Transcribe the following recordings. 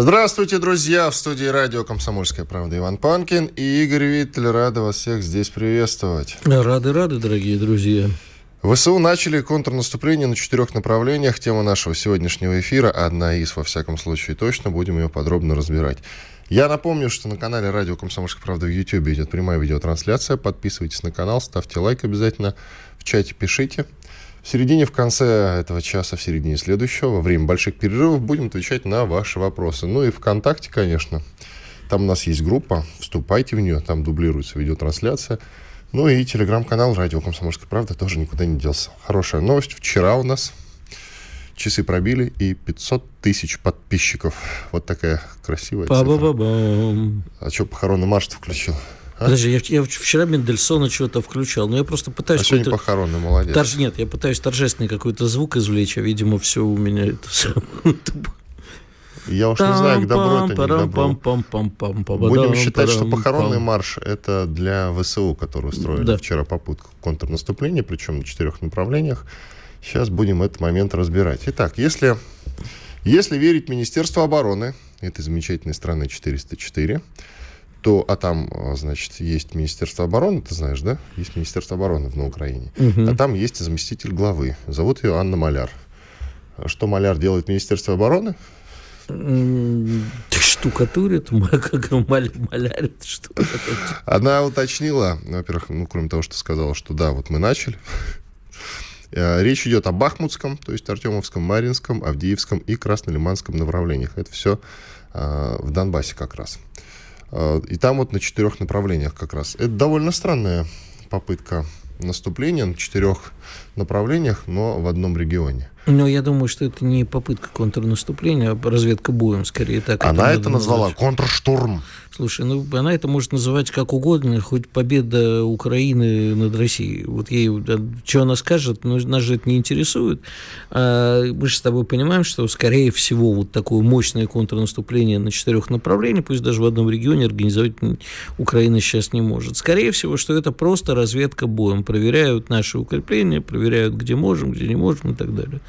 Здравствуйте, друзья! В студии радио «Комсомольская правда» Иван Панкин и Игорь Виттель. Рады вас всех здесь приветствовать. Рады, рады, дорогие друзья. ВСУ начали контрнаступление на четырех направлениях. Тема нашего сегодняшнего эфира, одна из, во всяком случае, точно, будем ее подробно разбирать. Я напомню, что на канале Радио Комсомольская правда в YouTube идет прямая видеотрансляция. Подписывайтесь на канал, ставьте лайк обязательно, в чате пишите. В середине, в конце этого часа, в середине следующего, во время больших перерывов, будем отвечать на ваши вопросы. Ну и ВКонтакте, конечно. Там у нас есть группа, вступайте в нее, там дублируется видеотрансляция. Ну и телеграм-канал «Радио Комсомольская правда» тоже никуда не делся. Хорошая новость. Вчера у нас часы пробили и 500 тысяч подписчиков. Вот такая красивая Ба -ба цифра. -ба -бам. А что похоронный марш включил? А? Подожди, я, я вчера Мендельсона чего-то включал, но я просто А пытаюсь... сегодня какой-то похоронный, молодец. торж- Нет, я пытаюсь торжественный какой-то звук извлечь, а, видимо, все у меня это. Я уж не знаю, к добру это не к. Будем считать, что похоронный марш это для ВСУ, которые устроили вчера попытку контрнаступления, причем на четырех направлениях. Сейчас будем этот момент разбирать. Итак, если, если верить Министерству обороны, этой замечательной страны 404, то, а там, а, значит, есть Министерство обороны, ты знаешь, да? Есть Министерство обороны на Украине. А там есть заместитель главы. Зовут ее Анна Маляр. Что Маляр делает в Министерстве обороны? Штукатурит, как малярит, что Она уточнила, во-первых, ну, кроме того, что сказала, что да, вот мы начали. Э, Речь идет о Бахмутском, то есть Артемовском, Маринском, Авдеевском и Краснолиманском направлениях. Это все в Донбассе как раз. Э, И там вот на четырех направлениях как раз. Это довольно странная попытка наступления на четырех направлениях, но в одном регионе. Но я думаю, что это не попытка контрнаступления, а разведка боем, скорее так. Она надо это назвала назвать. контрштурм. Слушай, ну она это может называть как угодно, хоть победа Украины над Россией. Вот ей, что она скажет, ну, нас же это не интересует. А мы же с тобой понимаем, что, скорее всего, вот такое мощное контрнаступление на четырех направлениях, пусть даже в одном регионе, организовать Украина сейчас не может. Скорее всего, что это просто разведка боем. Проверяют наши укрепления, проверяют, где можем, где не можем и так далее.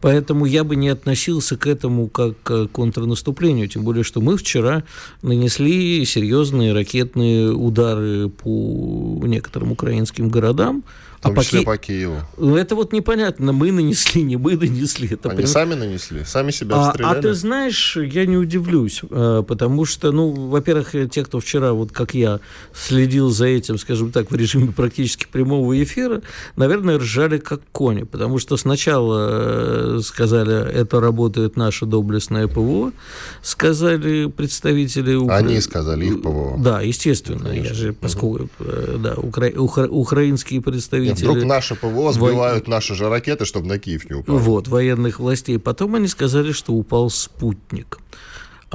Поэтому я бы не относился к этому как к контрнаступлению, тем более, что мы вчера нанесли серьезные ракетные удары по некоторым украинским городам. Том числе Ки- по Киеву. Ну, Это вот непонятно, мы нанесли, не мы нанесли. Это Они прям- сами нанесли, сами себя а, обстреляли. а ты знаешь, я не удивлюсь, э, потому что, ну, во-первых, э, те, кто вчера, вот как я, следил за этим, скажем так, в режиме практически прямого эфира, наверное, ржали как кони, потому что сначала э, сказали, это работает наше доблестное ПВО, сказали представители... Укра- Они сказали, их ПВО. Да, естественно, я Конечно. же, поскольку, э, да, укра- ухра- украинские Нет, представители... Вдруг наши ПВО сбивают наши же ракеты, чтобы на Киев не упали. Вот, военных властей. Потом они сказали, что упал спутник.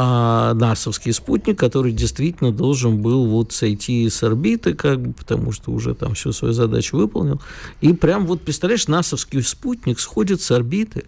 А НАСовский спутник, который действительно должен был вот сойти с орбиты, как бы, потому что уже там всю свою задачу выполнил. И прям вот, представляешь, НАСовский спутник сходит с орбиты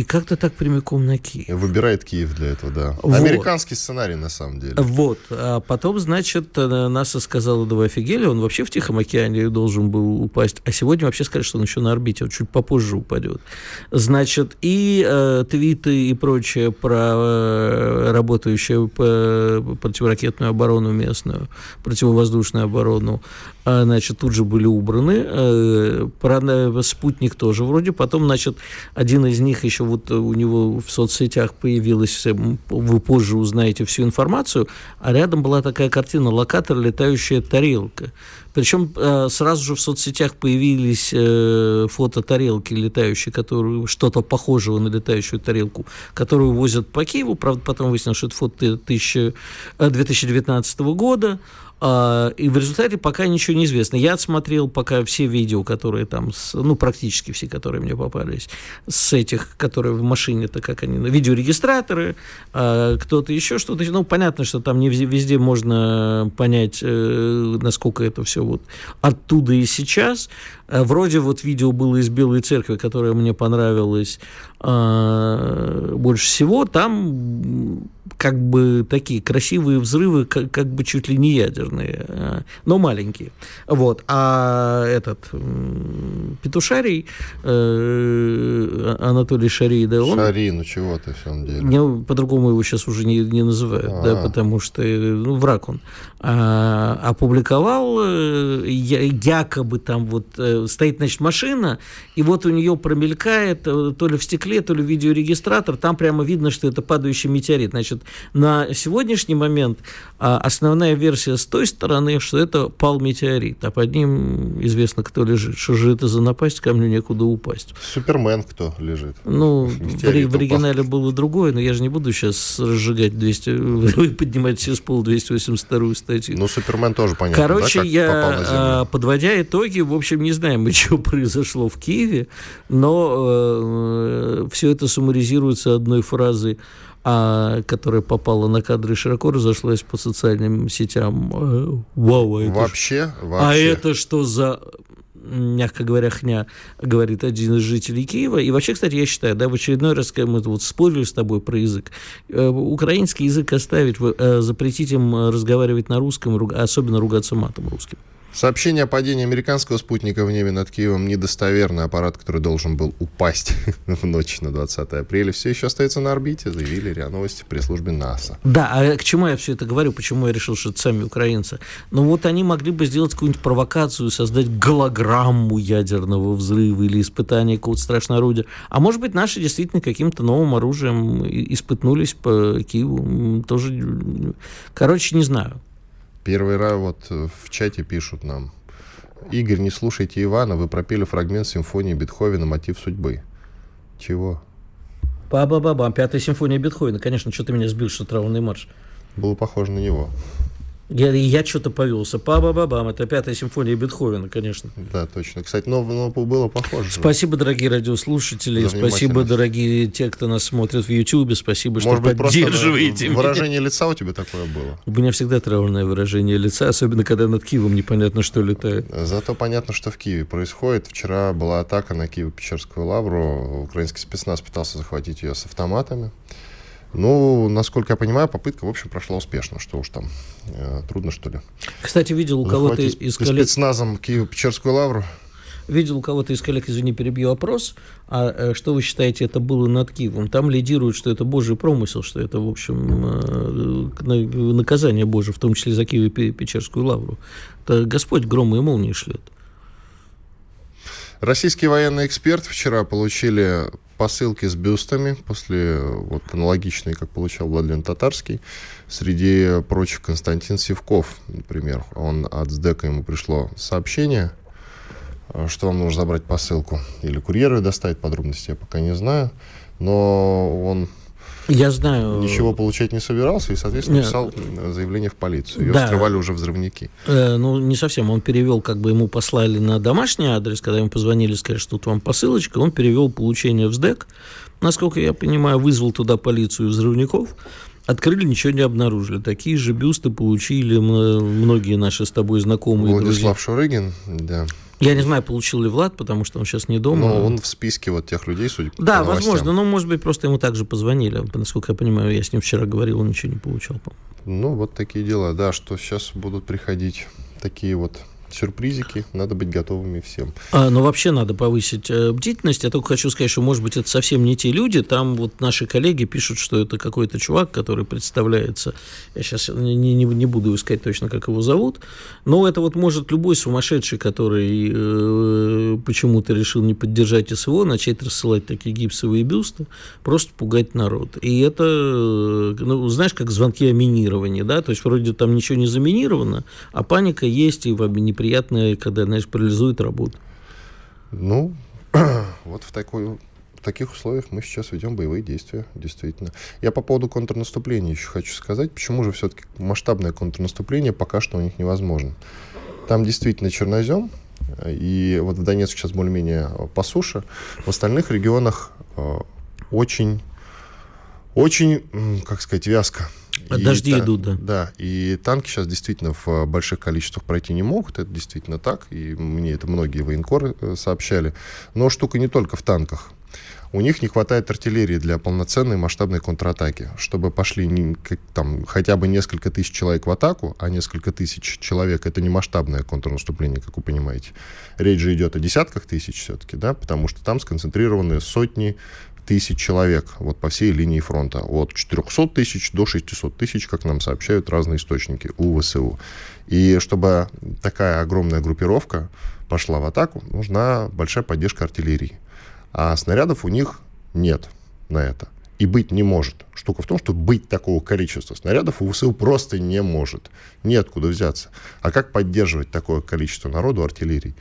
и как-то так прямиком на Киев. Выбирает Киев для этого, да. Вот. Американский сценарий, на самом деле. Вот. А потом, значит, э, НАСА сказала, да вы офигели, он вообще в Тихом океане должен был упасть. А сегодня вообще сказали, что он еще на орбите, он чуть попозже упадет. Значит, и э, твиты и прочее про э, работающую п- противоракетную оборону местную, противовоздушную оборону, а, значит, тут же были убраны. Э, Про э, спутник тоже вроде. Потом, значит, один из них еще вот у него в соцсетях появилась, э, вы позже узнаете всю информацию, а рядом была такая картина «Локатор, летающая тарелка». Причем э, сразу же в соцсетях появились э, фото тарелки летающей, которую что-то похожего на летающую тарелку, которую возят по Киеву. Правда, потом выяснилось, что это фото 1000, э, 2019 года. А, и в результате пока ничего не известно. Я отсмотрел пока все видео, которые там, ну, практически все, которые мне попались, с этих, которые в машине, это как они, видеорегистраторы, а, кто-то еще что-то. Ну, понятно, что там не везде можно понять, э, насколько это все вот оттуда и сейчас. Э, вроде вот видео было из Белой Церкви, которое мне понравилось больше всего. Там как бы такие красивые взрывы, как, как бы чуть ли не ядерные, э, но маленькие. Вот. А этот Петушарий, э, Анатолий Шарий, да, он... Шарий, ну чего ты, в самом деле? Не, по-другому его сейчас уже не, не называют, А-а-а. да, потому что ну, враг он. А, опубликовал э, якобы там вот э, стоит, значит, машина, и вот у нее промелькает то ли в стекле, ли видеорегистратор, там прямо видно, что это падающий метеорит. Значит, на сегодняшний момент а, основная версия с той стороны, что это пал метеорит, а под ним известно, кто лежит. Что же это за напасть, камню некуда упасть. Супермен кто лежит? Ну, в, в оригинале было другое, но я же не буду сейчас разжигать 200, поднимать с пола 282 статью. Ну, Супермен тоже понятно, Короче, да, я, а, подводя итоги, в общем, не знаем, что произошло в Киеве, но э, все это суммаризируется одной фразой а, которая попала на кадры широко разошлась по социальным сетям. Э, вау, а это вообще, ж... вообще. А это что за мягко говоря, хня, говорит один из жителей Киева. И вообще, кстати, я считаю, да, в очередной раз, когда мы вот спорили с тобой про язык, э, украинский язык оставить, э, запретить им разговаривать на русском, особенно ругаться матом русским. Сообщение о падении американского спутника в небе над Киевом недостоверный. Аппарат, который должен был упасть в ночь на 20 апреля, все еще остается на орбите, заявили РИА Новости при службе НАСА. Да, а к чему я все это говорю? Почему я решил, что это сами украинцы? Ну вот они могли бы сделать какую-нибудь провокацию, создать голограмму ядерного взрыва или испытания какого-то страшного орудия. А может быть, наши действительно каким-то новым оружием испытнулись по Киеву. Тоже, короче, не знаю. Первый раз вот э, в чате пишут нам. Игорь, не слушайте Ивана, вы пропели фрагмент симфонии Бетховена «Мотив судьбы». Чего? Ба-ба-ба-бам, пятая симфония Бетховена. Конечно, что ты меня сбил, что травный марш. Было похоже на него. Я, я что-то повелся. Па-ба-ба-бам. Это пятая симфония Бетховена, конечно. Да, точно. Кстати, но, но было похоже. Спасибо, дорогие радиослушатели. Спасибо, дорогие те, кто нас смотрит в Ютьюбе. Спасибо, что Может поддерживаете быть, выражение лица у тебя такое было? У меня всегда траурное выражение лица, особенно когда над Киевом непонятно, что летает. Зато понятно, что в Киеве происходит. Вчера была атака на Киево-Печерскую лавру. Украинский спецназ пытался захватить ее с автоматами. Ну, насколько я понимаю, попытка, в общем, прошла успешно. Что уж там, э, трудно, что ли. Кстати, видел у кого-то из коллег... спецназом Киево-Печерскую лавру. Видел у кого-то из коллег, извини, перебью опрос, а э, что вы считаете, это было над Киевом? Там лидируют, что это божий промысел, что это, в общем, э, наказание Божие, в том числе за Киево-Печерскую лавру. Это Господь громы и молнии шлет. Российские военные эксперты вчера получили посылки с бюстами, после вот аналогичные, как получал Владимир Татарский. Среди прочих Константин Севков, например. Он от СДЭКа ему пришло сообщение, что вам нужно забрать посылку. Или курьер ее доставить, подробности я пока не знаю. Но он я знаю. Ничего получать не собирался и, соответственно, Нет. писал заявление в полицию. Ее да. скрывали уже взрывники. Э, ну, не совсем. Он перевел, как бы ему послали на домашний адрес, когда ему позвонили, сказали, что тут вам посылочка, он перевел получение в СДЭК. Насколько я понимаю, вызвал туда полицию взрывников. Открыли, ничего не обнаружили. Такие же бюсты получили многие наши с тобой знакомые. Владислав друзья. Шурыгин, да. Я не знаю, получил ли Влад, потому что он сейчас не дома. Но он в списке вот тех людей, судя по Да, возможно. Но, может быть, просто ему также позвонили. Насколько я понимаю, я с ним вчера говорил, он ничего не получал. Ну, вот такие дела. Да, что сейчас будут приходить такие вот сюрпризики, надо быть готовыми всем. А, но вообще надо повысить э, бдительность. Я только хочу сказать, что, может быть, это совсем не те люди. Там вот наши коллеги пишут, что это какой-то чувак, который представляется. Я сейчас не, не, не буду искать точно, как его зовут. Но это вот может любой сумасшедший, который э, почему-то решил не поддержать СВО, начать рассылать такие гипсовые бюсты, просто пугать народ. И это, э, ну, знаешь, как звонки о минировании, да? То есть вроде там ничего не заминировано, а паника есть и в не приятно, когда, знаешь, парализует работу. Ну, вот в такую в таких условиях мы сейчас ведем боевые действия, действительно. Я по поводу контрнаступления еще хочу сказать, почему же все-таки масштабное контрнаступление пока что у них невозможно. Там действительно чернозем, и вот в Донецке сейчас более-менее по суше. В остальных регионах э, очень, очень, как сказать, вязко. А и дожди та, идут, да. Да, и танки сейчас действительно в больших количествах пройти не могут, это действительно так, и мне это многие военкоры э, сообщали. Но штука не только в танках. У них не хватает артиллерии для полноценной масштабной контратаки. Чтобы пошли не, как, там, хотя бы несколько тысяч человек в атаку, а несколько тысяч человек — это не масштабное контрнаступление, как вы понимаете. Речь же идет о десятках тысяч все-таки, да, потому что там сконцентрированы сотни тысяч человек вот по всей линии фронта. От 400 тысяч до 600 тысяч, как нам сообщают разные источники у ВСУ. И чтобы такая огромная группировка пошла в атаку, нужна большая поддержка артиллерии. А снарядов у них нет на это. И быть не может. Штука в том, что быть такого количества снарядов у ВСУ просто не может. Неоткуда взяться. А как поддерживать такое количество народу артиллерии?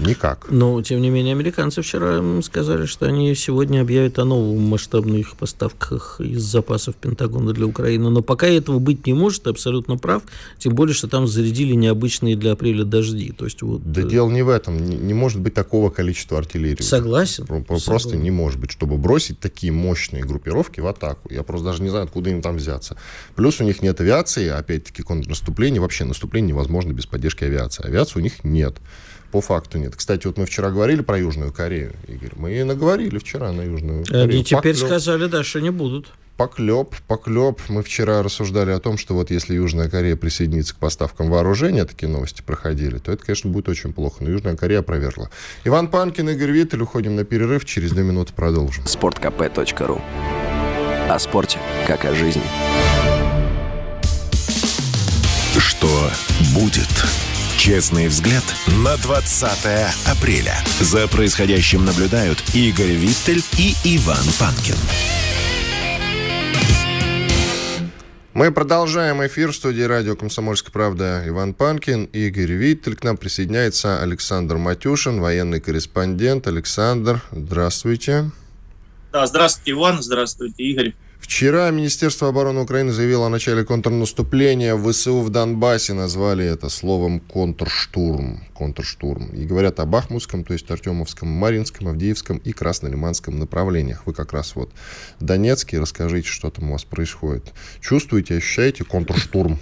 Никак. Но, тем не менее, американцы вчера сказали, что они сегодня объявят о новых масштабных поставках из запасов Пентагона для Украины. Но пока этого быть не может, ты абсолютно прав. Тем более, что там зарядили необычные для апреля дожди. То есть, вот... Да дело не в этом. Не, не может быть такого количества артиллерии. Согласен. Просто Согласен. не может быть, чтобы бросить такие мощные группировки в атаку. Я просто даже не знаю, откуда им там взяться. Плюс у них нет авиации, опять-таки контрнаступление. Вообще наступление невозможно без поддержки авиации. Авиации у них нет. По факту нет. Кстати, вот мы вчера говорили про Южную Корею, Игорь. Мы и наговорили вчера на Южную Корею. Они теперь поклеп. сказали, да, что не будут. Поклеп, поклеп. Мы вчера рассуждали о том, что вот если Южная Корея присоединится к поставкам вооружения, такие новости проходили, то это, конечно, будет очень плохо. Но Южная Корея опровергла. Иван Панкин, Игорь Виттель. Уходим на перерыв. Через две минуты продолжим. Спорткп.ру О спорте, как о жизни. Что будет? Честный взгляд на 20 апреля. За происходящим наблюдают Игорь Виттель и Иван Панкин. Мы продолжаем эфир в студии радио «Комсомольская правда» Иван Панкин, Игорь Виттель. К нам присоединяется Александр Матюшин, военный корреспондент. Александр, здравствуйте. Да, здравствуйте, Иван, здравствуйте, Игорь. Вчера Министерство обороны Украины заявило о начале контрнаступления. ВСУ в Донбассе назвали это словом контрштурм. контрштурм. И говорят о Бахмутском, то есть Артемовском, Маринском, Авдеевском и Краснолиманском направлениях. Вы как раз вот в Донецке. Расскажите, что там у вас происходит. Чувствуете, ощущаете контрштурм?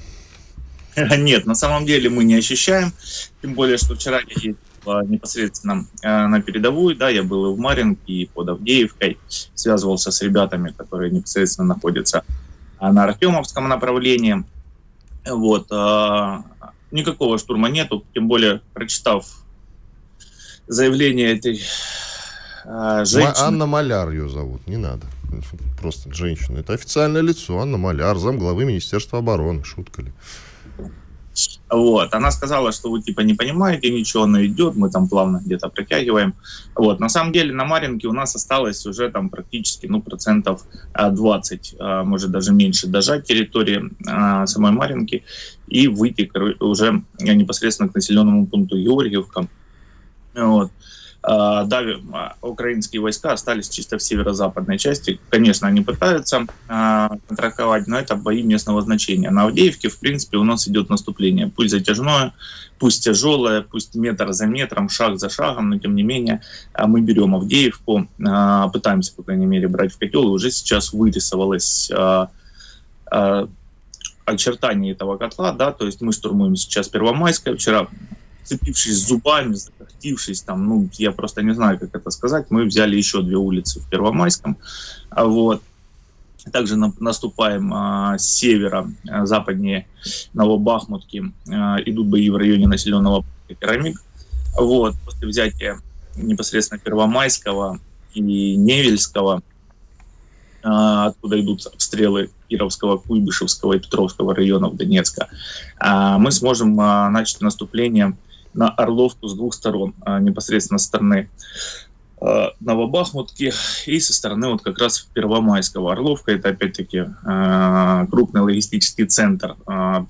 Нет, на самом деле мы не ощущаем. Тем более, что вчера я непосредственно э, на передовую, да, я был и в Маринке, и под Авдеевкой, связывался с ребятами, которые непосредственно находятся э, на Артемовском направлении. Вот. Э, никакого штурма нету, тем более, прочитав заявление этой женщины... Анна Маляр ее зовут, не надо. Просто женщина. Это официальное лицо, Анна Маляр, замглавы Министерства обороны. Шутка ли? Вот. Она сказала, что вы типа не понимаете ничего, она идет, мы там плавно где-то протягиваем. Вот. На самом деле на Маринке у нас осталось уже там практически ну, процентов 20, а, а, может даже меньше дожать территории а, самой Маринки и выйти уже непосредственно к населенному пункту Георгиевка. Вот. А, да, а, украинские войска остались чисто в северо-западной части. Конечно, они пытаются а, контрактовать, но это бои местного значения. На Авдеевке, в принципе, у нас идет наступление. Пусть затяжное, пусть тяжелое, пусть метр за метром, шаг за шагом, но тем не менее мы берем Авдеевку, пытаемся, по крайней мере, брать в котел, и уже сейчас вырисовалось очертание этого котла, да, то есть мы штурмуем сейчас Первомайское, вчера цепившись зубами, закохтившись, там, ну, я просто не знаю, как это сказать, мы взяли еще две улицы в Первомайском, а вот, также на, наступаем а, с севера, а, западнее Новобахмутки, а, идут бои в районе населенного Керамик. Вот, после взятия непосредственно Первомайского и Невельского, а, откуда идут обстрелы Кировского, Куйбышевского и Петровского районов Донецка, а, мы сможем а, начать наступление на Орловку с двух сторон, а, непосредственно со стороны Э, Новобахмутки и со стороны вот как раз Первомайского. Орловка это опять-таки э, крупный логистический центр,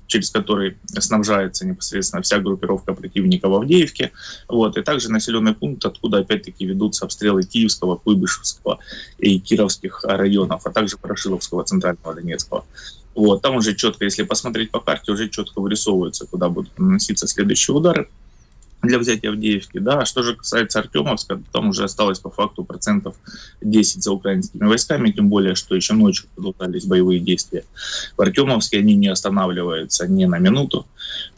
через который снабжается непосредственно вся группировка противника в Авдеевке. Вот. И также населенный пункт, откуда опять-таки ведутся обстрелы Киевского, Куйбышевского и Кировских районов, а также Ворошиловского, Центрального Донецкого. Вот. Там уже четко, если посмотреть по карте, уже четко вырисовывается, куда будут наноситься следующие удары для взятия Авдеевки. Да. А что же касается Артемовска, там уже осталось по факту процентов 10 за украинскими войсками, тем более, что еще ночью продолжались боевые действия. В Артемовске они не останавливаются ни на минуту.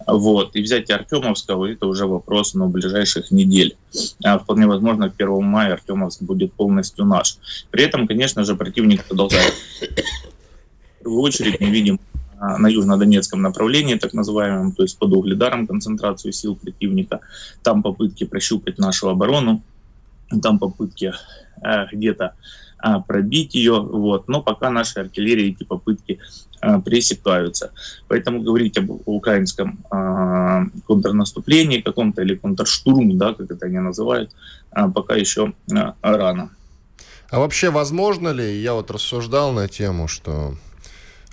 Вот. И взятие Артемовского – это уже вопрос ну, ближайших недель. А вполне возможно, к 1 мая Артемовск будет полностью наш. При этом, конечно же, противник продолжает в первую очередь мы видим на южнодонецком направлении, так называемом, то есть под угледаром концентрацию сил противника. Там попытки прощупать нашу оборону, там попытки э, где-то э, пробить ее, вот. но пока наши артиллерии эти попытки э, пресекаются. Поэтому говорить об украинском э, контрнаступлении каком-то или контрштурм, да, как это они называют, э, пока еще э, рано. А вообще возможно ли, я вот рассуждал на тему, что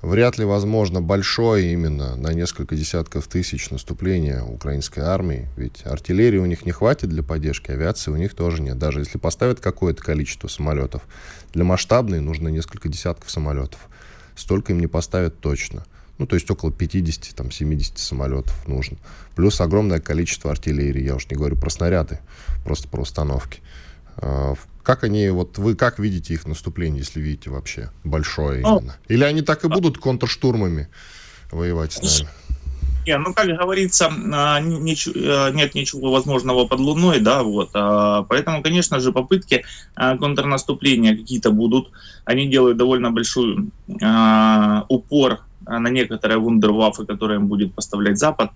вряд ли возможно большое именно на несколько десятков тысяч наступление украинской армии. Ведь артиллерии у них не хватит для поддержки, авиации у них тоже нет. Даже если поставят какое-то количество самолетов, для масштабной нужно несколько десятков самолетов. Столько им не поставят точно. Ну, то есть около 50-70 самолетов нужно. Плюс огромное количество артиллерии. Я уж не говорю про снаряды, просто про установки. А, как они, вот вы как видите их наступление, если видите вообще большое ну, именно? Или они так и будут контрштурмами воевать с нами? Не, ну, как говорится, а, а, нет ничего возможного под Луной, да, вот. А, поэтому, конечно же, попытки контрнаступления какие-то будут. Они делают довольно большой упор на некоторые вундерваффы, которые им будет поставлять Запад.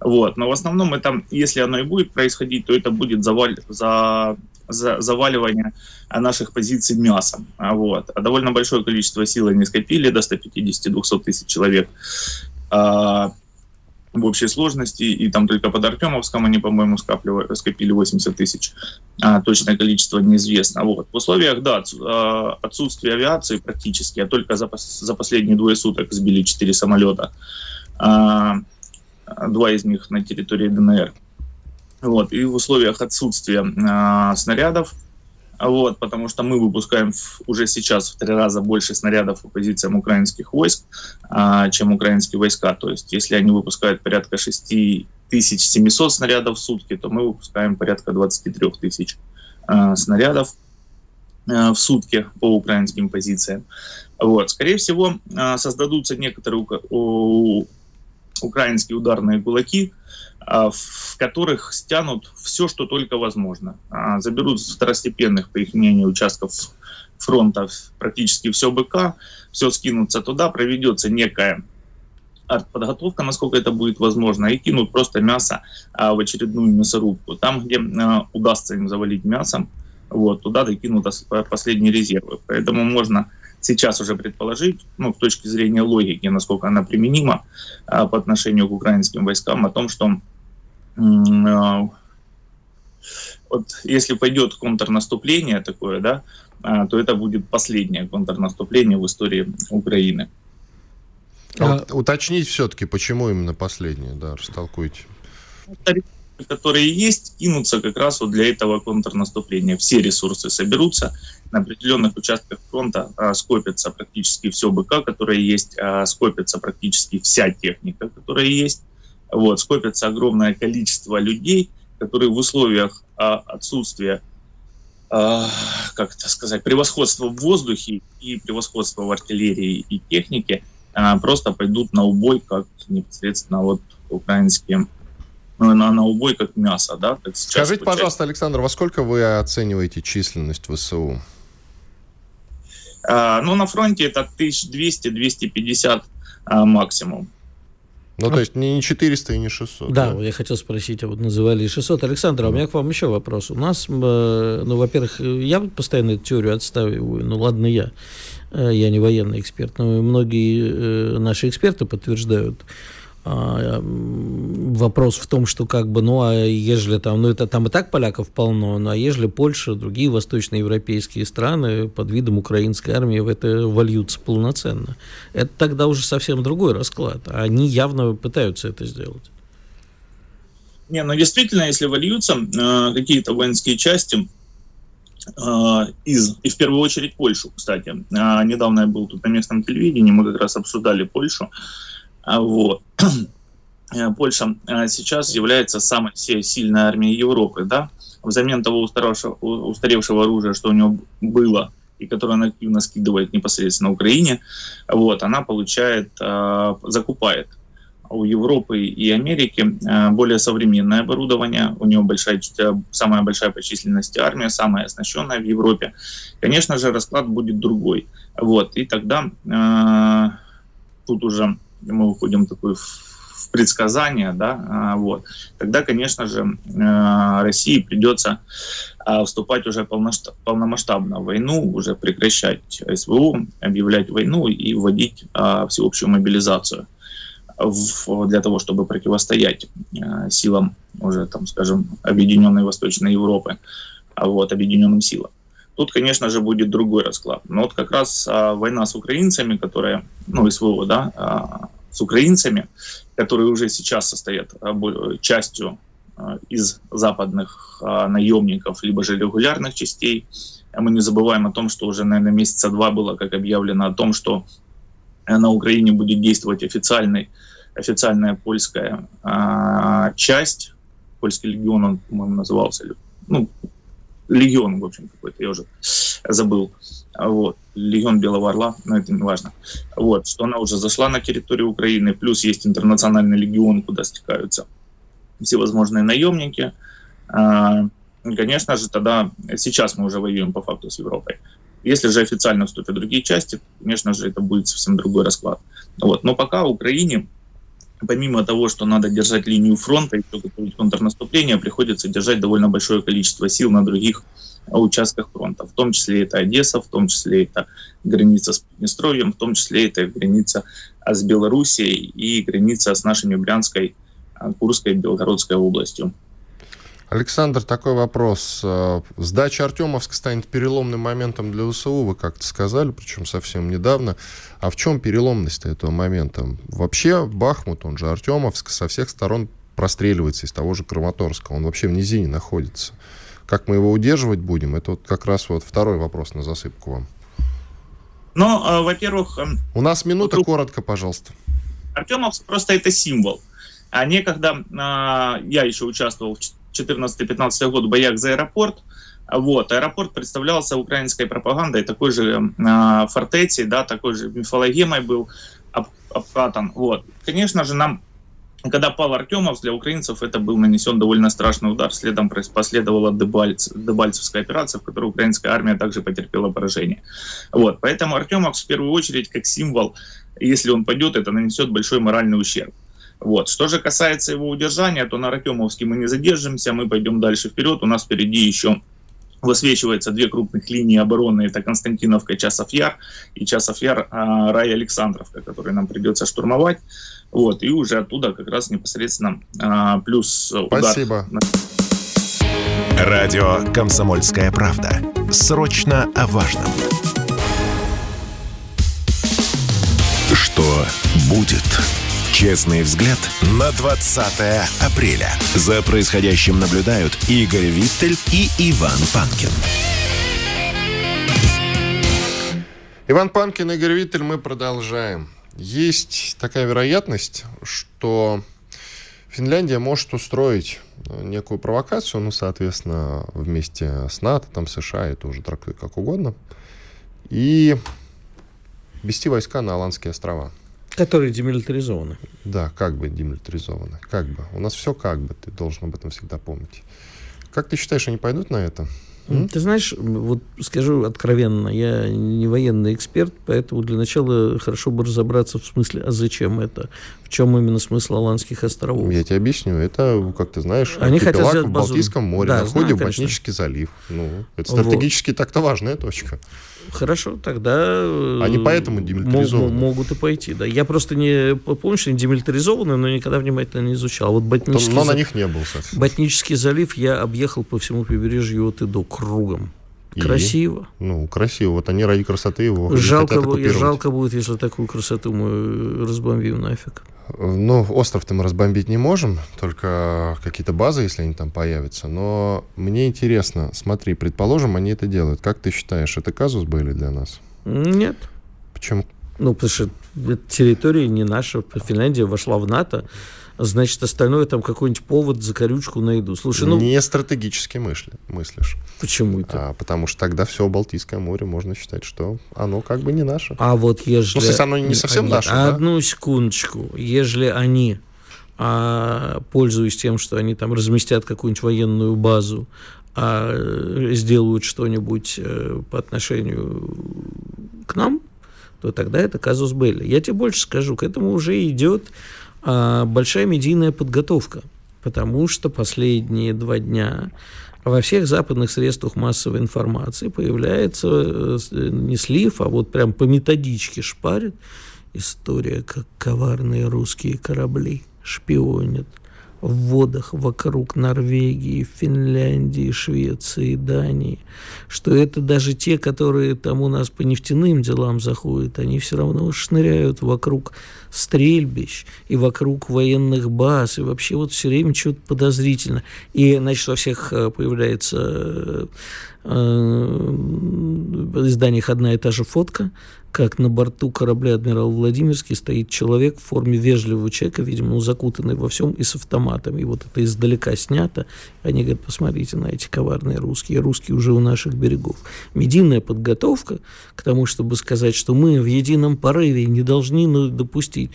Вот. Но в основном это, если оно и будет происходить, то это будет заваль, за за заваливание наших позиций мясом. А вот. А довольно большое количество сил они скопили, до 150-200 тысяч человек а, в общей сложности. И там только под Артемовском они, по-моему, скопили 80 тысяч. А, точное количество неизвестно. Вот. В условиях, да, а, отсутствия авиации практически, а только за, за последние двое суток сбили 4 самолета. А, два из них на территории ДНР. Вот, и в условиях отсутствия э, снарядов, вот, потому что мы выпускаем уже сейчас в три раза больше снарядов по позициям украинских войск, э, чем украинские войска. То есть, если они выпускают порядка 6700 снарядов в сутки, то мы выпускаем порядка 23 тысяч э, снарядов э, в сутки по украинским позициям. Вот. Скорее всего, э, создадутся некоторые украинские ударные кулаки, а, в которых стянут все, что только возможно. А, заберут второстепенных, по их мнению, участков фронта практически все БК, все скинутся туда, проведется некая артподготовка, насколько это будет возможно, и кинут просто мясо а, в очередную мясорубку. Там, где удастся им завалить мясом, вот, туда докинут последние резервы. Поэтому можно сейчас уже предположить, ну, с точки зрения логики, насколько она применима а, по отношению к украинским войскам, о том, что а, вот если пойдет контрнаступление такое, да, а, то это будет последнее контрнаступление в истории Украины. А, уточнить все-таки, почему именно последнее, да, растолкуйте которые есть, кинутся как раз вот для этого контрнаступления. Все ресурсы соберутся, на определенных участках фронта а, скопится практически все БК, которое есть, а, скопится практически вся техника, которая есть, вот, скопится огромное количество людей, которые в условиях а, отсутствия а, как это сказать, превосходства в воздухе и превосходства в артиллерии и технике а, просто пойдут на убой, как непосредственно вот украинские на, на убой как мясо, да? Как Скажите, пожалуйста, Александр, во сколько вы оцениваете численность ВСУ? А, ну, на фронте это 1200-250 а, максимум. Ну, то есть не 400 и не 600. Да, да, я хотел спросить, а вот называли 600. Александр, а у меня к вам еще вопрос. У нас, э, ну, во-первых, я постоянно эту теорию отстаиваю, ну, ладно я, э, я не военный эксперт, но многие э, наши эксперты подтверждают, вопрос в том, что как бы, ну, а ежели там, ну, это там и так поляков полно, ну, а ежели Польша, другие восточноевропейские страны под видом украинской армии в это вольются полноценно, это тогда уже совсем другой расклад. Они явно пытаются это сделать. Не, ну действительно, если вольются э, какие-то воинские части э, из, и в первую очередь Польшу, кстати. Недавно я был тут на местном телевидении, мы как раз обсуждали Польшу. Э, вот. Э, Польша э, сейчас является самой сильной армией Европы, да, взамен того устаревшего, устаревшего оружия, что у него было, и которое она активно скидывает непосредственно Украине, вот, она получает, э, закупает у Европы и Америки более современное оборудование, у него большая, самая большая по численности армия, самая оснащенная в Европе. Конечно же, расклад будет другой. Вот, и тогда э, тут уже мы уходим такой в предсказания, да, э, вот, тогда, конечно же, э, России придется э, вступать уже полномасштабно в войну, уже прекращать СВО, объявлять войну и вводить э, всеобщую мобилизацию для того, чтобы противостоять э, силам уже, там, скажем, объединенной Восточной Европы, а вот, объединенным силам. Тут, конечно же, будет другой расклад. Но вот как раз а, война с украинцами, которая, ну, СВО, да, а, с украинцами, которые уже сейчас состоят а, частью а, из западных а, наемников, либо же регулярных частей. Мы не забываем о том, что уже, наверное, месяца два было, как объявлено о том, что на Украине будет действовать официальный, официальная польская а, часть, польский легион, он, по-моему, назывался, ну, легион, в общем, какой-то, я уже забыл, вот, легион Белого Орла, но это не важно, вот, что она уже зашла на территорию Украины, плюс есть интернациональный легион, куда стекаются всевозможные наемники, а, конечно же, тогда сейчас мы уже воюем по факту с Европой. Если же официально вступят другие части, конечно же, это будет совсем другой расклад. Вот. Но пока Украине, помимо того, что надо держать линию фронта и готовить контрнаступление, приходится держать довольно большое количество сил на других участках фронта. В том числе это Одесса, в том числе это граница с Приднестровьем, в том числе это граница с Белоруссией и граница с нашими Брянской, Курской, Белгородской областью. Александр, такой вопрос. Э, сдача Артемовска станет переломным моментом для ВСУ, вы как-то сказали, причем совсем недавно. А в чем переломность этого момента? Вообще Бахмут, он же Артемовск, со всех сторон простреливается из того же Краматорска. Он вообще в низине находится. Как мы его удерживать будем? Это вот как раз вот второй вопрос на засыпку вам. Ну, э, во-первых... Э, У нас минута, вдруг... коротко, пожалуйста. Артемовск просто это символ. А некогда э, я еще участвовал в 14-15 год в боях за аэропорт. Вот, аэропорт представлялся украинской пропагандой такой же э, фортецией, да, такой же мифологемой был обкатан. Вот. Конечно же, нам когда пал Артемов, для украинцев это был нанесен довольно страшный удар. Следом последовала Дебальц, Дебальцевская операция, в которой украинская армия также потерпела поражение. Вот. Поэтому Артемов в первую очередь как символ, если он пойдет, это нанесет большой моральный ущерб. Вот. Что же касается его удержания, то на Артемовске мы не задержимся, мы пойдем дальше вперед. У нас впереди еще высвечивается две крупных линии обороны. Это Константиновка, Часов Яр и Часов Яр, а, Рай Александровка, который нам придется штурмовать. Вот, и уже оттуда как раз непосредственно а, плюс удар. Спасибо. Радио «Комсомольская правда». Срочно о важном. Что будет? Честный взгляд на 20 апреля. За происходящим наблюдают Игорь Виттель и Иван Панкин. Иван Панкин, Игорь Виттель, мы продолжаем. Есть такая вероятность, что Финляндия может устроить некую провокацию, ну, соответственно, вместе с НАТО, там США, это уже трактуй как угодно, и вести войска на Аландские острова. Которые демилитаризованы. Да, как бы демилитаризованы. Как бы. У нас все как бы. Ты должен об этом всегда помнить. Как ты считаешь, они пойдут на это? Ты знаешь, вот скажу откровенно, я не военный эксперт, поэтому для начала хорошо бы разобраться в смысле, а зачем это? В чем именно смысл Аландских островов? Я тебе объясню. Это, как ты знаешь, Они хотят в Балтийском море, да, на входе в Ботнический залив. Ну, это стратегически вот. так-то важная точка. Хорошо, тогда... Они поэтому демилитаризованы. Могут и пойти, да. Я просто не помню, что они демилитаризованы, но никогда внимательно не изучал. Вот ботнический, но на них не был, соответственно. Ботнический залив я объехал по всему побережью от и до кругом. И? Красиво. Ну, красиво. Вот они ради красоты его жалко, жалко будет, если такую красоту мы разбомбим нафиг. Ну, остров-то мы разбомбить не можем, только какие-то базы, если они там появятся. Но мне интересно, смотри, предположим, они это делают. Как ты считаешь, это казус были для нас? Нет. Почему? Ну, потому что территория не наша. Финляндия вошла в НАТО значит, остальное там какой-нибудь повод за корючку найду. Слушай, ну... Не стратегически мысли, мыслишь. Почему это? А, потому что тогда все Балтийское море можно считать, что оно как бы не наше. А вот ежели... Ну, смысле, оно не совсем Нет, наше, Одну да? секундочку. Ежели они, а, пользуясь тем, что они там разместят какую-нибудь военную базу, а сделают что-нибудь э, по отношению к нам, то тогда это казус Белли. Я тебе больше скажу, к этому уже идет а, большая медийная подготовка, потому что последние два дня во всех западных средствах массовой информации появляется э, не слив, а вот прям по методичке шпарит история, как коварные русские корабли шпионят в водах вокруг Норвегии, Финляндии, Швеции, Дании, что это даже те, которые там у нас по нефтяным делам заходят, они все равно шныряют вокруг стрельбищ и вокруг военных баз, и вообще вот все время что-то подозрительно. И, значит, во всех э, появляется э, изданиях одна и та же фотка, как на борту корабля «Адмирал Владимирский» стоит человек в форме вежливого человека, видимо, ну, закутанный во всем и с автоматом. И вот это издалека снято. Они говорят, посмотрите на эти коварные русские. Русские уже у наших берегов. Медийная подготовка к тому, чтобы сказать, что мы в едином порыве не должны ну, допустить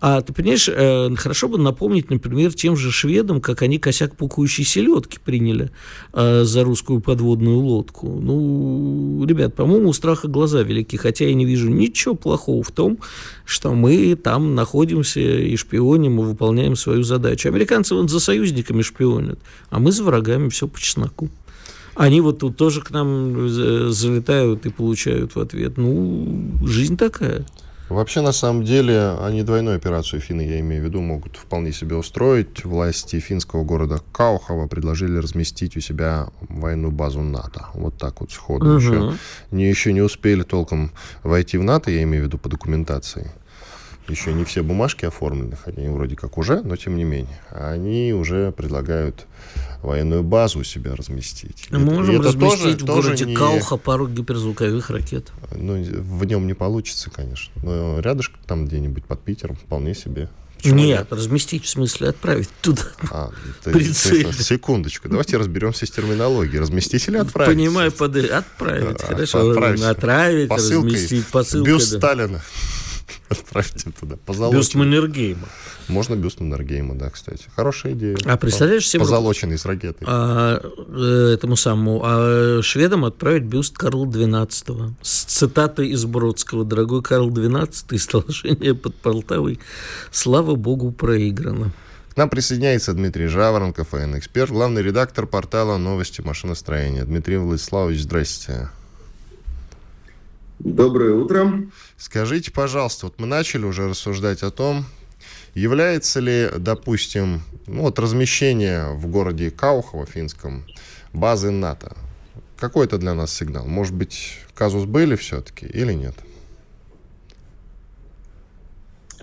а ты понимаешь, э, хорошо бы напомнить, например, тем же шведам, как они косяк пукающей селедки приняли э, за русскую подводную лодку. Ну, ребят, по-моему, у страха глаза велики, хотя я не вижу ничего плохого в том, что мы там находимся и шпионим, и выполняем свою задачу. Американцы вот за союзниками шпионят, а мы за врагами все по чесноку. Они вот тут тоже к нам э, залетают и получают в ответ. Ну, жизнь такая. Вообще, на самом деле, они двойную операцию финны, я имею в виду, могут вполне себе устроить. Власти финского города Каухова предложили разместить у себя военную базу НАТО. Вот так вот сходу. Угу. Еще, не, еще не успели толком войти в НАТО, я имею в виду по документации. Еще не все бумажки оформлены, хотя они вроде как уже, но тем не менее. Они уже предлагают военную базу у себя разместить. Мы можем это разместить тоже, в городе не... Кауха пару гиперзвуковых ракет. Ну, в нем не получится, конечно. Но рядышком там где-нибудь под Питером вполне себе. Почему нет, нет, разместить в смысле отправить туда. А, ты, ты, секундочку, давайте разберемся с терминологией. Разместить или отправить? Понимаю, под... отправить. А, хорошо, отправить, отправить разместить посылкой. Бюст да. Сталина. Отправьте туда. Позолоченный. Бюст Маннергейма. Можно бюст Маннергейма, да, кстати. Хорошая идея. А представляешь себе... Позолоченный с ракетой. А, э, этому самому. А шведам отправить бюст Карла XII. С цитатой из Бродского. Дорогой Карл XII, сложение под Полтавой, слава богу, проиграно. К нам присоединяется Дмитрий Жаворонков, военный-эксперт, главный редактор портала «Новости машиностроения». Дмитрий Владиславович, здрасте. Доброе утро. Скажите, пожалуйста, вот мы начали уже рассуждать о том, является ли, допустим, ну, вот размещение в городе Каухово, финском, базы НАТО, какой это для нас сигнал? Может быть, казус были все-таки или нет?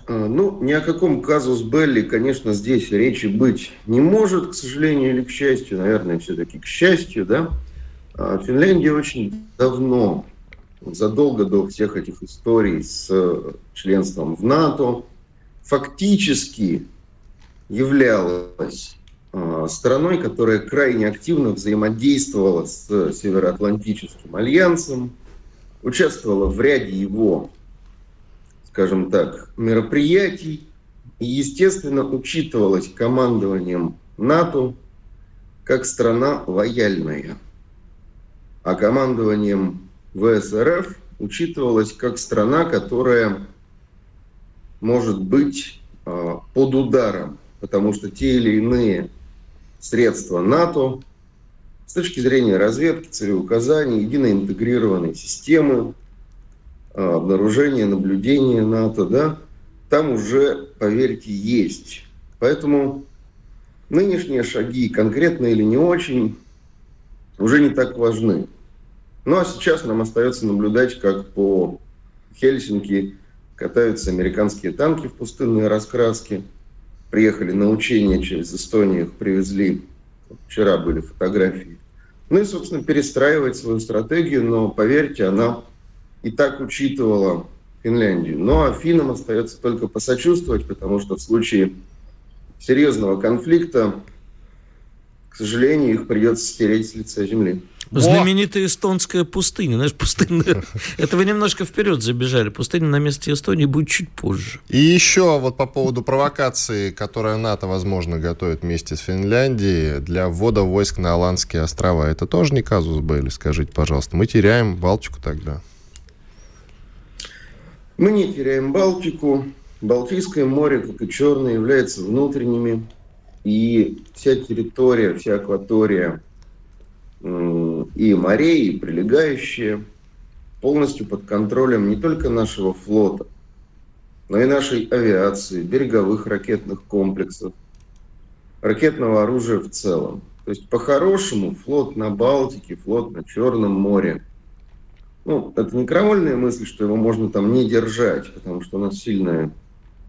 А, ну, ни о каком казус Белли, конечно, здесь речи быть не может, к сожалению или к счастью. Наверное, все-таки к счастью, да. А, Финляндия очень давно задолго до всех этих историй с членством в НАТО, фактически являлась а, страной, которая крайне активно взаимодействовала с Североатлантическим альянсом, участвовала в ряде его, скажем так, мероприятий и, естественно, учитывалась командованием НАТО как страна лояльная, а командованием ВСРФ учитывалась как страна, которая может быть а, под ударом, потому что те или иные средства НАТО, с точки зрения разведки, целеуказаний, единой интегрированной системы, а, обнаружения, наблюдения НАТО, да, там уже, поверьте, есть. Поэтому нынешние шаги, конкретно или не очень, уже не так важны. Ну а сейчас нам остается наблюдать, как по Хельсинки катаются американские танки в пустынные раскраски. Приехали на учения через Эстонию, их привезли. Вчера были фотографии. Ну и, собственно, перестраивать свою стратегию, но, поверьте, она и так учитывала Финляндию. Но финнам остается только посочувствовать, потому что в случае серьезного конфликта, к сожалению, их придется стереть с лица земли. Знаменитая эстонская пустыня. Знаешь, пустыня... Это вы немножко вперед забежали. Пустыня на месте Эстонии будет чуть позже. И еще вот по поводу провокации, которую НАТО, возможно, готовит вместе с Финляндией для ввода войск на Аландские острова. Это тоже не казус Белли, скажите, пожалуйста. Мы теряем Балтику тогда. Мы не теряем Балтику. Балтийское море, как и Черное, является внутренними. И вся территория, вся акватория и морей, и прилегающие полностью под контролем не только нашего флота, но и нашей авиации, береговых ракетных комплексов, ракетного оружия в целом. То есть по-хорошему флот на Балтике, флот на Черном море – ну, это не крамольная мысль, что его можно там не держать, потому что у нас сильная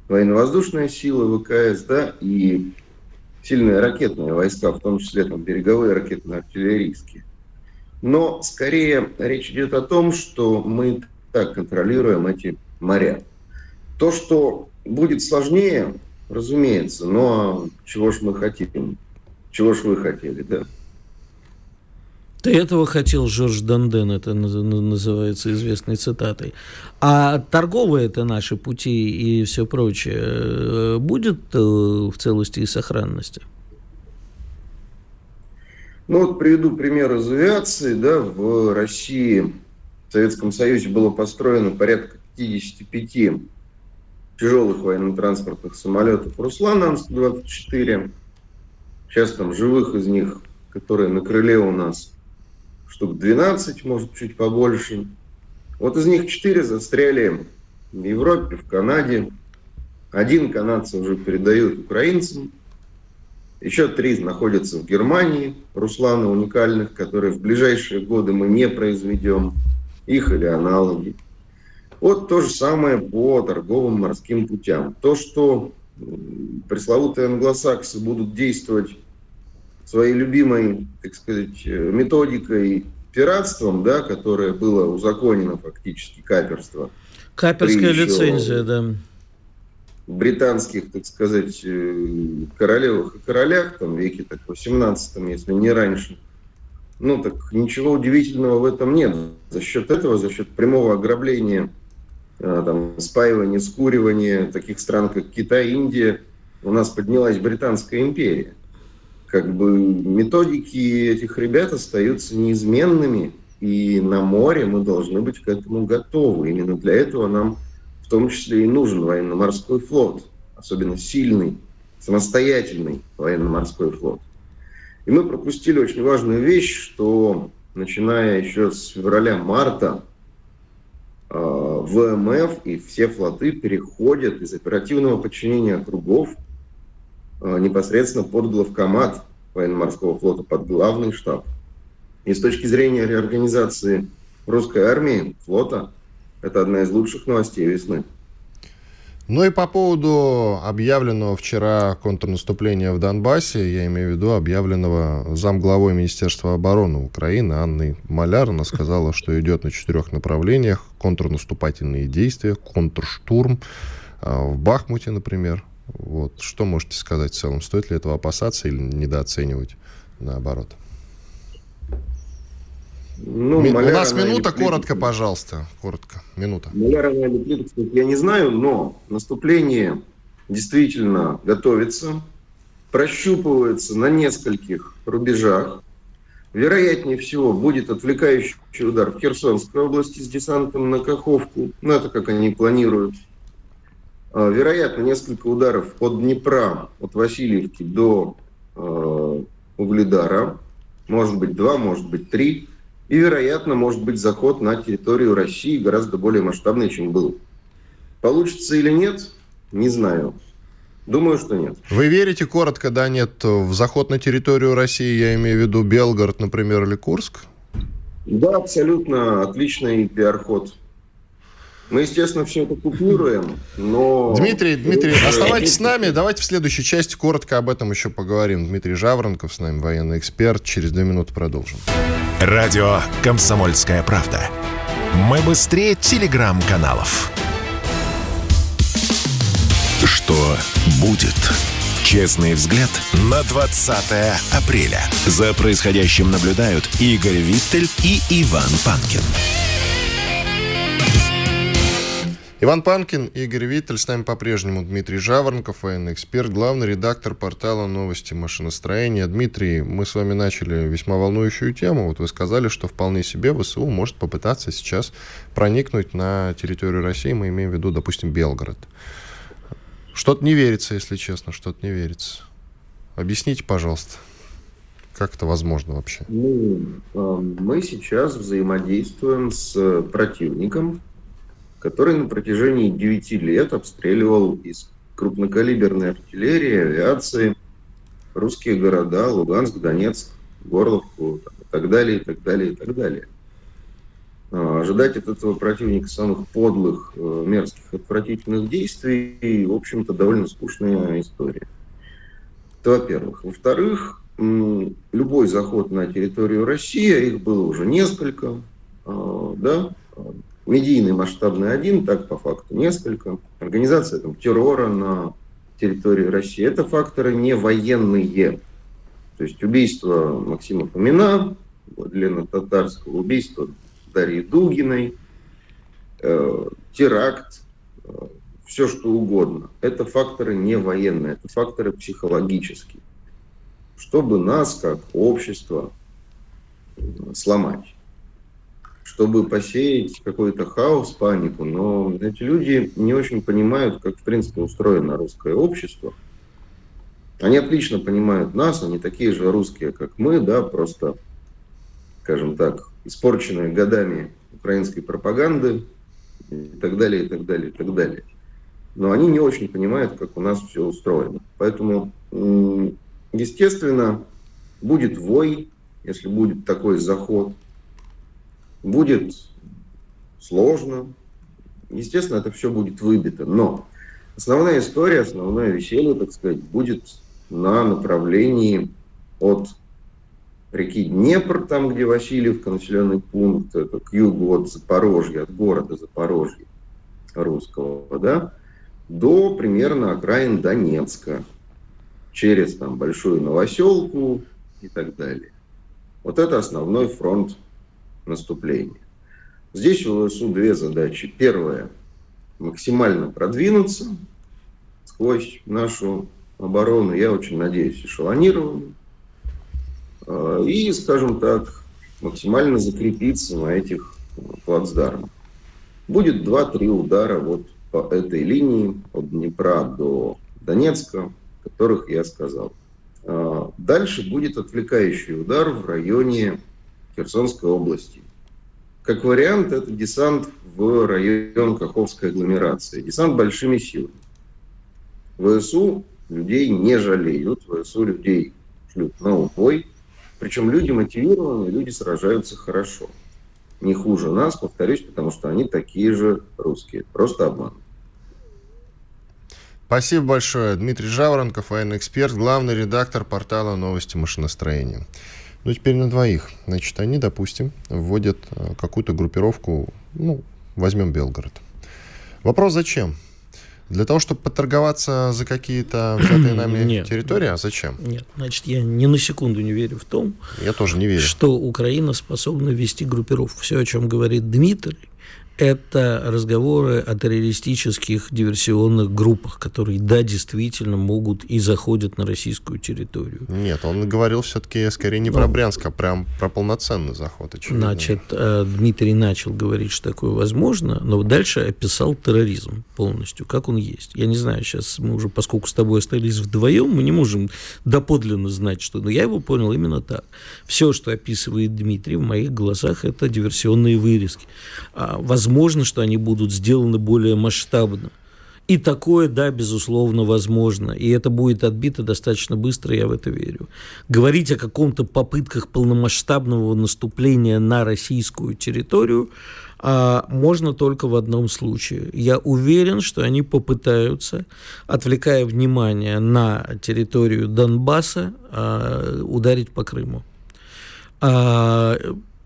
военно-воздушная сила ВКС, да, и сильные ракетные войска, в том числе там береговые ракетно-артиллерийские. Но скорее речь идет о том, что мы так контролируем эти моря. То, что будет сложнее, разумеется, но чего ж мы хотим? Чего ж вы хотели, да? Ты этого хотел, Жорж Данден, это называется известной цитатой. А торговые это наши пути и все прочее э, будет э, в целости и сохранности? Ну вот приведу пример из авиации. Да, в России, в Советском Союзе было построено порядка 55 тяжелых военно-транспортных самолетов «Руслан» Ан-124. Сейчас там живых из них, которые на крыле у нас штук 12, может, чуть побольше. Вот из них 4 застряли в Европе, в Канаде. Один канадцы уже передают украинцам. Еще три находятся в Германии, Руслана уникальных, которые в ближайшие годы мы не произведем, их или аналоги. Вот то же самое по торговым морским путям. То, что пресловутые англосаксы будут действовать своей любимой, так сказать, э, методикой пиратством, да, которое было узаконено фактически, каперство. Каперская лицензия, да. британских, так сказать, э, королевах и королях, там, веке так, 18 если не раньше. Ну, так ничего удивительного в этом нет. За счет этого, за счет прямого ограбления, э, там, спаивания, скуривания таких стран, как Китай, Индия, у нас поднялась Британская империя как бы методики этих ребят остаются неизменными, и на море мы должны быть к этому готовы. Именно для этого нам в том числе и нужен военно-морской флот, особенно сильный, самостоятельный военно-морской флот. И мы пропустили очень важную вещь, что начиная еще с февраля-марта э, ВМФ и все флоты переходят из оперативного подчинения кругов непосредственно под главкомат военно-морского флота, под главный штаб. И с точки зрения реорганизации русской армии, флота, это одна из лучших новостей весны. Ну и по поводу объявленного вчера контрнаступления в Донбассе, я имею в виду объявленного замглавой Министерства обороны Украины Анны Маляр, она сказала, что идет на четырех направлениях контрнаступательные действия, контрштурм э, в Бахмуте, например, вот. Что можете сказать в целом? Стоит ли этого опасаться или недооценивать наоборот? Ну, Ми- у нас минута, коротко, пожалуйста. Коротко, минута. Маляр я не знаю, но наступление действительно готовится, прощупывается на нескольких рубежах. Вероятнее всего будет отвлекающий удар в Херсонской области с десантом на Каховку. Ну, это как они планируют. А, вероятно, несколько ударов от Днепра, от Васильевки до э, Угледара. может быть два, может быть три. И, вероятно, может быть заход на территорию России гораздо более масштабный, чем был. Получится или нет, не знаю. Думаю, что нет. Вы верите коротко, да, нет, в заход на территорию России, я имею в виду Белгород, например, или Курск? Да, абсолютно отличный пиар-ход. Мы, естественно, все это купируем, но... Дмитрий, Дмитрий, оставайтесь с нами. Давайте в следующей части коротко об этом еще поговорим. Дмитрий Жаворонков с нами, военный эксперт. Через две минуты продолжим. Радио «Комсомольская правда». Мы быстрее телеграм-каналов. Что будет? Честный взгляд на 20 апреля. За происходящим наблюдают Игорь Виттель и Иван Панкин. Иван Панкин, Игорь Виттель, с нами по-прежнему Дмитрий Жаворонков, военный эксперт, главный редактор портала «Новости машиностроения». Дмитрий, мы с вами начали весьма волнующую тему. Вот вы сказали, что вполне себе ВСУ может попытаться сейчас проникнуть на территорию России, мы имеем в виду, допустим, Белгород. Что-то не верится, если честно, что-то не верится. Объясните, пожалуйста, как это возможно вообще? Ну, мы сейчас взаимодействуем с противником, который на протяжении 9 лет обстреливал из крупнокалиберной артиллерии, авиации русские города, Луганск, Донецк, Горловку и так далее, и так далее, и так далее. А, ожидать от этого противника самых подлых, э, мерзких, отвратительных действий, в общем-то, довольно скучная история. Это во-первых. Во-вторых, любой заход на территорию России, а их было уже несколько, а, да, медийный масштабный один, так по факту несколько. Организация там, террора на территории России. Это факторы не военные. То есть убийство Максима Фомина, Лена Татарского, убийство Дарьи Дугиной, э, теракт, э, все что угодно. Это факторы не военные, это факторы психологические. Чтобы нас, как общество, сломать чтобы посеять какой-то хаос, панику. Но эти люди не очень понимают, как в принципе устроено русское общество. Они отлично понимают нас, они такие же русские, как мы, да, просто, скажем так, испорченные годами украинской пропаганды и так далее, и так далее, и так далее. Но они не очень понимают, как у нас все устроено. Поэтому, естественно, будет вой, если будет такой заход – Будет сложно. Естественно, это все будет выбито. Но основная история, основное веселье, так сказать, будет на направлении от реки Днепр, там, где Васильевка, населенный пункт, это к югу от Запорожья, от города Запорожья русского, да, до примерно окраин Донецка, через там Большую Новоселку и так далее. Вот это основной фронт наступления. Здесь у ВСУ две задачи. Первая – максимально продвинуться сквозь нашу оборону, я очень надеюсь, эшелонированную, а, и, скажем так, максимально закрепиться на этих плацдармах. Будет 2-3 удара вот по этой линии от Днепра до Донецка, которых я сказал. А, дальше будет отвлекающий удар в районе Херсонской области. Как вариант, это десант в район Каховской агломерации. Десант большими силами. ВСУ людей не жалеют, ВСУ людей шлют на убой. Причем люди мотивированные, люди сражаются хорошо. Не хуже нас, повторюсь, потому что они такие же русские. Просто обман. Спасибо большое. Дмитрий Жаворонков, военный эксперт, главный редактор портала «Новости машиностроения». Ну, теперь на двоих. Значит, они, допустим, вводят э, какую-то группировку, ну, возьмем Белгород. Вопрос зачем? Для того, чтобы поторговаться за какие-то взятые нами Нет. территории? А зачем? Нет, значит, я ни на секунду не верю в том, я тоже не верю. что Украина способна вести группировку. Все, о чем говорит Дмитрий, это разговоры о террористических диверсионных группах, которые, да, действительно могут и заходят на российскую территорию. Нет, он говорил все-таки скорее не про ну, Брянск, а прям про полноценный заход. Очевидно. Значит, э, Дмитрий начал говорить, что такое возможно, но дальше описал терроризм полностью, как он есть. Я не знаю, сейчас мы уже, поскольку с тобой остались вдвоем, мы не можем доподлинно знать, что... Но я его понял именно так. Все, что описывает Дмитрий, в моих глазах, это диверсионные вырезки. А, возможно, что они будут сделаны более масштабно. И такое, да, безусловно, возможно. И это будет отбито достаточно быстро, я в это верю. Говорить о каком-то попытках полномасштабного наступления на российскую территорию а, можно только в одном случае. Я уверен, что они попытаются, отвлекая внимание на территорию Донбасса, а, ударить по Крыму. А,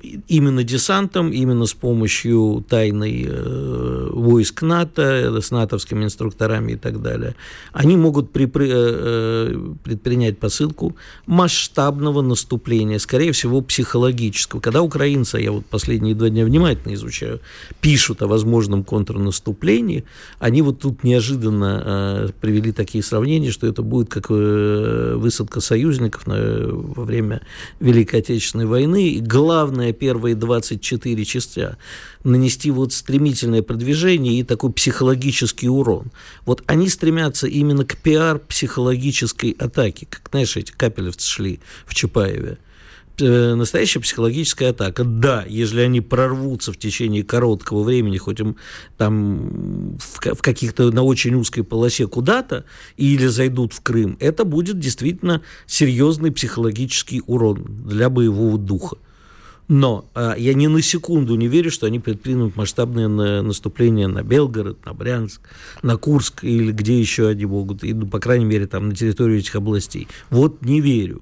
именно десантом, именно с помощью тайной э, войск НАТО, э, с натовскими инструкторами и так далее, они могут при, при, э, предпринять посылку масштабного наступления, скорее всего, психологического. Когда украинцы, я вот последние два дня внимательно изучаю, пишут о возможном контрнаступлении, они вот тут неожиданно э, привели такие сравнения, что это будет как э, высадка союзников на, во время Великой Отечественной войны. И главное самые первые 24 часа нанести вот стремительное продвижение и такой психологический урон. Вот они стремятся именно к пиар-психологической атаке, как, знаешь, эти капелевцы шли в Чапаеве э, настоящая психологическая атака. Да, если они прорвутся в течение короткого времени, хоть им там в каких-то на очень узкой полосе куда-то, или зайдут в Крым, это будет действительно серьезный психологический урон для боевого духа. Но э, я ни на секунду не верю, что они предпримут масштабное на, наступление на Белгород, на Брянск, на Курск или где еще они могут, и, ну, по крайней мере, там на территорию этих областей. Вот не верю.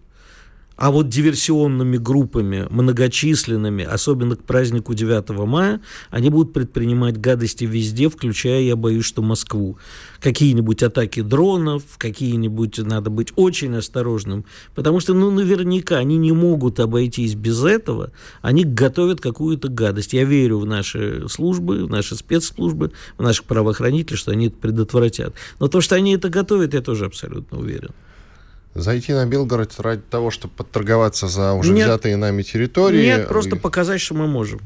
А вот диверсионными группами, многочисленными, особенно к празднику 9 мая, они будут предпринимать гадости везде, включая, я боюсь, что Москву. Какие-нибудь атаки дронов, какие-нибудь, надо быть очень осторожным, потому что, ну, наверняка они не могут обойтись без этого, они готовят какую-то гадость. Я верю в наши службы, в наши спецслужбы, в наших правоохранителей, что они это предотвратят. Но то, что они это готовят, я тоже абсолютно уверен. Зайти на Белгород ради того, чтобы подторговаться за уже нет, взятые нами территории? Нет, просто показать, что мы можем.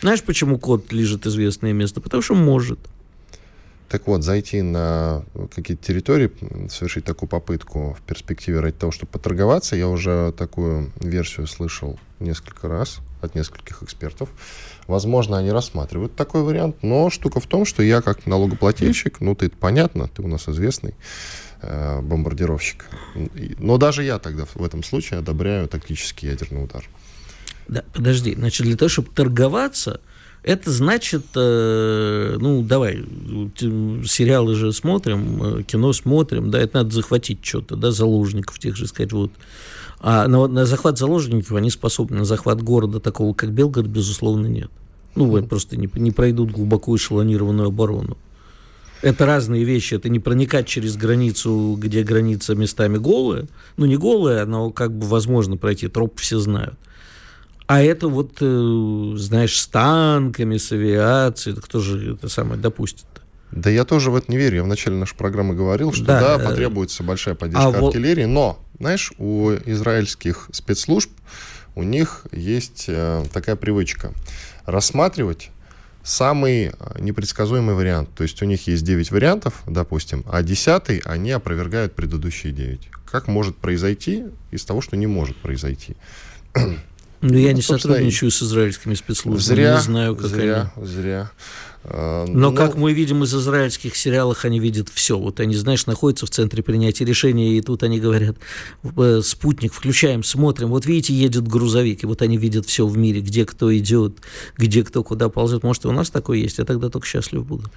Знаешь, почему кот лежит известное место? Потому что может. Так вот, зайти на какие-то территории, совершить такую попытку в перспективе ради того, чтобы поторговаться, я уже такую версию слышал несколько раз от нескольких экспертов. Возможно, они рассматривают такой вариант, но штука в том, что я как налогоплательщик, ну ты понятно, ты у нас известный, Э, бомбардировщик. Но даже я тогда в этом случае одобряю тактический ядерный удар. Да, подожди. Значит, для того, чтобы торговаться, это значит, э, ну, давай, сериалы же смотрим, э, кино смотрим, да, это надо захватить что-то, да, заложников тех же, сказать, вот. А на, на захват заложников они способны, на захват города такого, как Белгород, безусловно, нет. Ну, вот просто не, не пройдут глубоко эшелонированную оборону. Это разные вещи. Это не проникать через границу, где граница местами голая. Ну, не голая, но как бы возможно пройти. Троп все знают. А это вот, э, знаешь, с танками, с авиацией. Кто же это самое допустит? -то? Да я тоже в это не верю. Я в начале нашей программы говорил, что да, да потребуется большая поддержка а артиллерии, но, знаешь, у израильских спецслужб у них есть э, такая привычка рассматривать самый э, непредсказуемый вариант. То есть у них есть 9 вариантов, допустим, а 10 они опровергают предыдущие 9. Как может произойти из того, что не может произойти? Ну, я ну, не сотрудничаю с израильскими спецслужбами, зря, не знаю, как зря, они. Зря, Но, ну, как мы видим из израильских сериалов, они видят все. Вот они, знаешь, находятся в центре принятия решения, и тут они говорят, э, спутник включаем, смотрим. Вот видите, едет грузовик, и вот они видят все в мире, где кто идет, где кто куда ползет. Может, и у нас такое есть, я тогда только счастлив буду.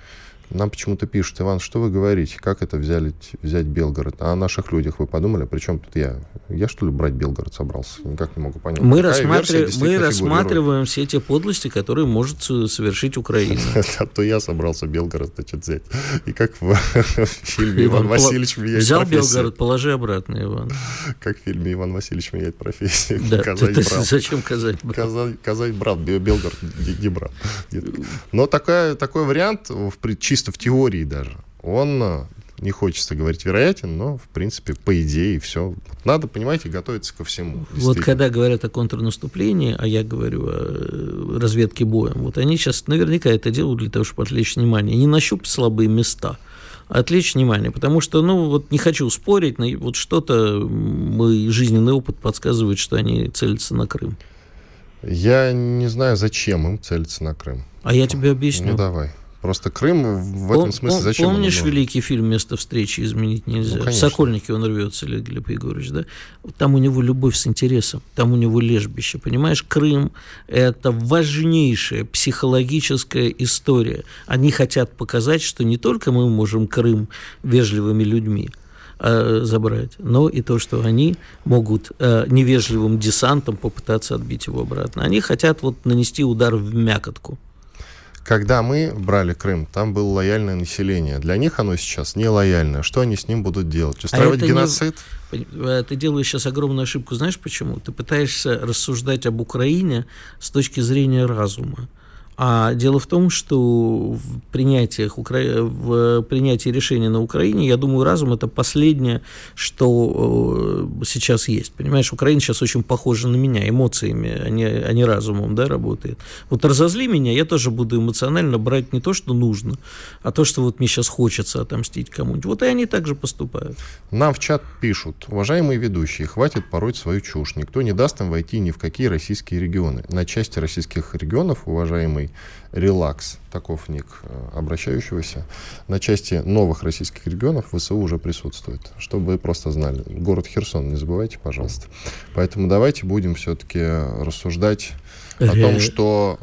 Нам почему-то пишут, Иван, что вы говорите, как это взяли, взять Белгород? А о наших людях вы подумали, причем тут я? Я что ли брать Белгород собрался? Никак не могу понять. Мы, рассматри... мы рассматриваем все те подлости, которые может совершить Украина. А то я собрался Белгород, значит, взять. И как в фильме Иван Васильевич меняет Взял Белгород, положи обратно, Иван. Как в фильме Иван Васильевич меняет профессию. Да, зачем Казань брат? Казань брат, Белгород не брат. Но такой вариант, чисто в теории даже, он э, не хочется говорить вероятен, но, в принципе, по идее, все. Надо, понимаете, готовиться ко всему. Вот когда говорят о контрнаступлении, а я говорю о э, разведке боем, вот они сейчас наверняка это делают для того, чтобы отвлечь внимание. Не нащупать слабые места, а отвлечь внимание. Потому что, ну, вот не хочу спорить, но вот что-то мой жизненный опыт подсказывает, что они целятся на Крым. Я не знаю, зачем им целиться на Крым. А я тебе объясню. Ну, давай. Просто Крым в этом смысле зачем? Помнишь великий фильм «Место встречи изменить нельзя»? Ну, в Сокольнике он рвется, Глеб Егорович, да? Там у него любовь с интересом, там у него лежбище. Понимаешь, Крым – это важнейшая психологическая история. Они хотят показать, что не только мы можем Крым вежливыми людьми, э, забрать, но и то, что они могут э, невежливым десантом попытаться отбить его обратно. Они хотят вот нанести удар в мякотку. Когда мы брали Крым, там было лояльное население. Для них оно сейчас не лояльное. Что они с ним будут делать? А Устраивать а геноцид? Не... Э, ты делаешь сейчас огромную ошибку. Знаешь почему? Ты пытаешься рассуждать об Украине с точки зрения разума. А дело в том, что в принятиях, в принятии решения на Украине, я думаю, разум – это последнее, что э, сейчас есть. Понимаешь, Украина сейчас очень похожа на меня эмоциями, а не, а не разумом да, работает. Вот разозли меня, я тоже буду эмоционально брать не то, что нужно, а то, что вот мне сейчас хочется отомстить кому-нибудь. Вот и они также поступают. Нам в чат пишут, уважаемые ведущие, хватит пороть свою чушь. Никто не даст им войти ни в какие российские регионы. На части российских регионов, уважаемые самый релакс, таков ник э, обращающегося, на части новых российских регионов ВСУ уже присутствует. Чтобы вы просто знали. Город Херсон, не забывайте, пожалуйста. Поэтому давайте будем все-таки рассуждать о том, что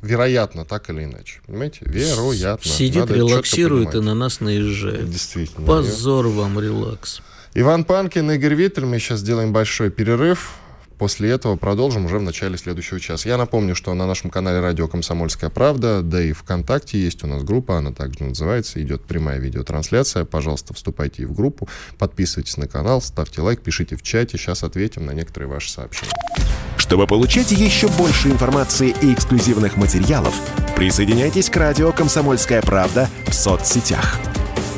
вероятно, так или иначе. Понимаете? Вероятно. Сидит, Надо релаксирует и на нас наезжает. Действительно. Позор я... вам, релакс. Иван Панкин, Игорь Виттель. Мы сейчас сделаем большой перерыв. После этого продолжим уже в начале следующего часа. Я напомню, что на нашем канале «Радио Комсомольская правда», да и ВКонтакте есть у нас группа, она также называется, идет прямая видеотрансляция. Пожалуйста, вступайте в группу, подписывайтесь на канал, ставьте лайк, пишите в чате. Сейчас ответим на некоторые ваши сообщения. Чтобы получать еще больше информации и эксклюзивных материалов, присоединяйтесь к радио «Комсомольская правда» в соцсетях –